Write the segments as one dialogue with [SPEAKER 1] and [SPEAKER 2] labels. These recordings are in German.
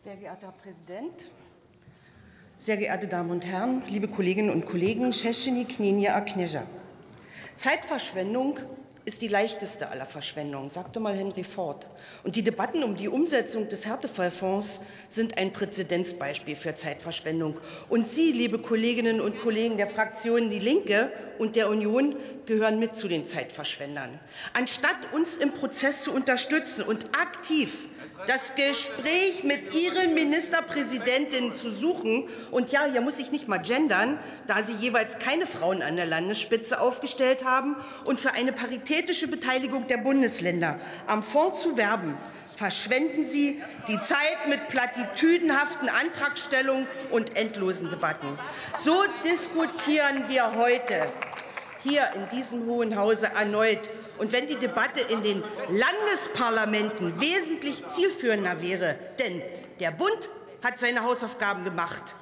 [SPEAKER 1] Sehr geehrter Herr Präsident, sehr geehrte Damen und Herren, liebe Kolleginnen und Kollegen, Szeszczyni Knenia Akneja. Zeitverschwendung ist die leichteste aller Verschwendungen, sagte mal Henry Ford. Und die Debatten um die Umsetzung des Härtefallfonds sind ein Präzedenzbeispiel für Zeitverschwendung. Und Sie, liebe Kolleginnen und Kollegen der Fraktionen Die Linke und der Union, gehören mit zu den Zeitverschwendern. Anstatt uns im Prozess zu unterstützen und aktiv das Gespräch mit Ihren Ministerpräsidentinnen zu suchen. Und ja, hier muss ich nicht mal gendern, da Sie jeweils keine Frauen an der Landesspitze aufgestellt haben und für eine paritätische Beteiligung der Bundesländer am Fonds zu werben, verschwenden Sie die Zeit mit platitüdenhaften Antragstellungen und endlosen Debatten. So diskutieren wir heute hier in diesem Hohen Hause erneut und wenn die Debatte in den Landesparlamenten wesentlich zielführender wäre, denn der Bund hat seine Hausaufgaben gemacht.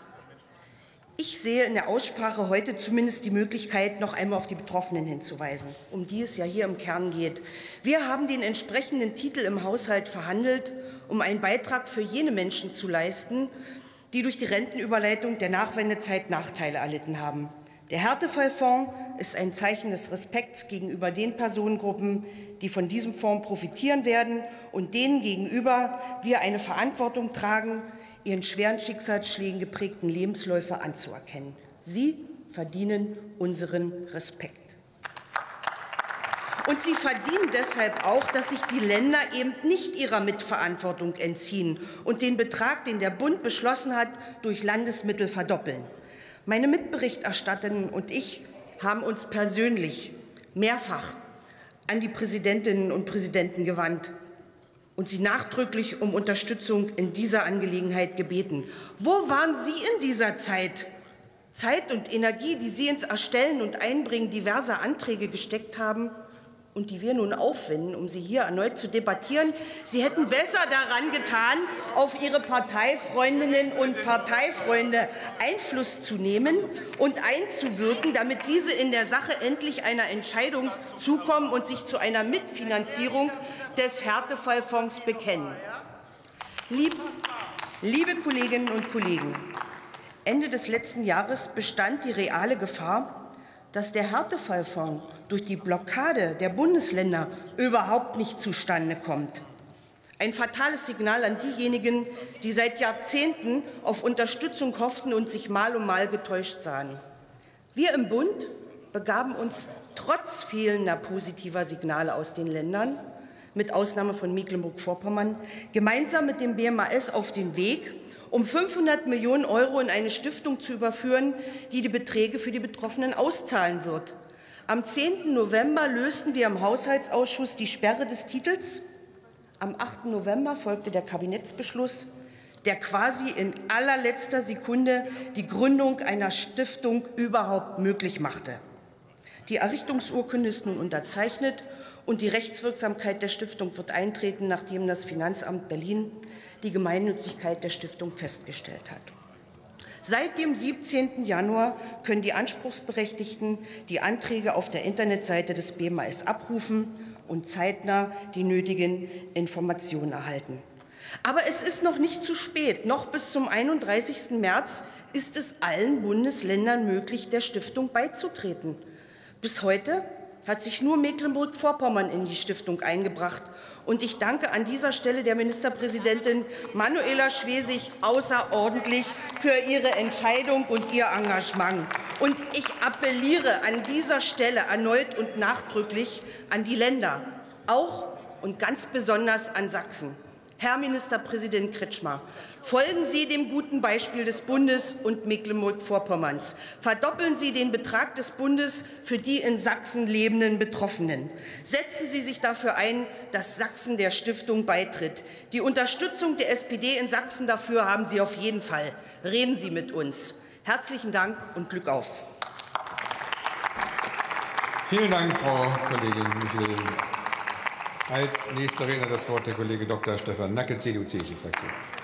[SPEAKER 1] Ich sehe in der Aussprache heute zumindest die Möglichkeit, noch einmal auf die Betroffenen hinzuweisen, um die es ja hier im Kern geht. Wir haben den entsprechenden Titel im Haushalt verhandelt, um einen Beitrag für jene Menschen zu leisten, die durch die Rentenüberleitung der Nachwendezeit Nachteile erlitten haben. Der Härtefallfonds ist ein Zeichen des Respekts gegenüber den Personengruppen, die von diesem Fonds profitieren werden und denen gegenüber wir eine Verantwortung tragen, ihren schweren Schicksalsschlägen geprägten Lebensläufe anzuerkennen. Sie verdienen unseren Respekt. Und sie verdienen deshalb auch, dass sich die Länder eben nicht ihrer Mitverantwortung entziehen und den Betrag, den der Bund beschlossen hat, durch Landesmittel verdoppeln. Meine Mitberichterstatterinnen und ich haben uns persönlich mehrfach an die Präsidentinnen und Präsidenten gewandt und sie nachdrücklich um Unterstützung in dieser Angelegenheit gebeten. Wo waren Sie in dieser Zeit? Zeit und Energie, die Sie ins Erstellen und Einbringen diverser Anträge gesteckt haben? Und die wir nun aufwenden, um sie hier erneut zu debattieren. Sie hätten besser daran getan, auf Ihre Parteifreundinnen und Parteifreunde Einfluss zu nehmen und einzuwirken, damit diese in der Sache endlich einer Entscheidung zukommen und sich zu einer Mitfinanzierung des Härtefallfonds bekennen. Liebe Kolleginnen und Kollegen, Ende des letzten Jahres bestand die reale Gefahr, dass der Härtefallfonds durch die Blockade der Bundesländer überhaupt nicht zustande kommt. Ein fatales Signal an diejenigen, die seit Jahrzehnten auf Unterstützung hofften und sich mal um mal getäuscht sahen. Wir im Bund begaben uns trotz fehlender positiver Signale aus den Ländern, mit Ausnahme von Mecklenburg-Vorpommern, gemeinsam mit dem BMAS auf den Weg, um 500 Millionen Euro in eine Stiftung zu überführen, die die Beträge für die Betroffenen auszahlen wird. Am 10. November lösten wir im Haushaltsausschuss die Sperre des Titels. Am 8. November folgte der Kabinettsbeschluss, der quasi in allerletzter Sekunde die Gründung einer Stiftung überhaupt möglich machte. Die Errichtungsurkunde ist nun unterzeichnet und die Rechtswirksamkeit der Stiftung wird eintreten, nachdem das Finanzamt Berlin die Gemeinnützigkeit der Stiftung festgestellt hat. Seit dem 17. Januar können die Anspruchsberechtigten die Anträge auf der Internetseite des BMAS abrufen und zeitnah die nötigen Informationen erhalten. Aber es ist noch nicht zu spät. Noch bis zum 31. März ist es allen Bundesländern möglich, der Stiftung beizutreten. Bis heute hat sich nur Mecklenburg-Vorpommern in die Stiftung eingebracht. Und ich danke an dieser Stelle der Ministerpräsidentin Manuela Schwesig außerordentlich für ihre Entscheidung und ihr Engagement. Und ich appelliere an dieser Stelle erneut und nachdrücklich an die Länder, auch und ganz besonders an Sachsen. Herr Ministerpräsident Kretschmer, folgen Sie dem guten Beispiel des Bundes und Mecklenburg-Vorpommerns. Verdoppeln Sie den Betrag des Bundes für die in Sachsen lebenden Betroffenen. Setzen Sie sich dafür ein, dass Sachsen der Stiftung beitritt. Die Unterstützung der SPD in Sachsen dafür haben Sie auf jeden Fall. Reden Sie mit uns. Herzlichen Dank und Glück auf.
[SPEAKER 2] Vielen Dank, Frau Kollegin Michel. Als nächster Redner das Wort der Kollege Dr. Stefan Nacke, CDU-CSU-Fraktion.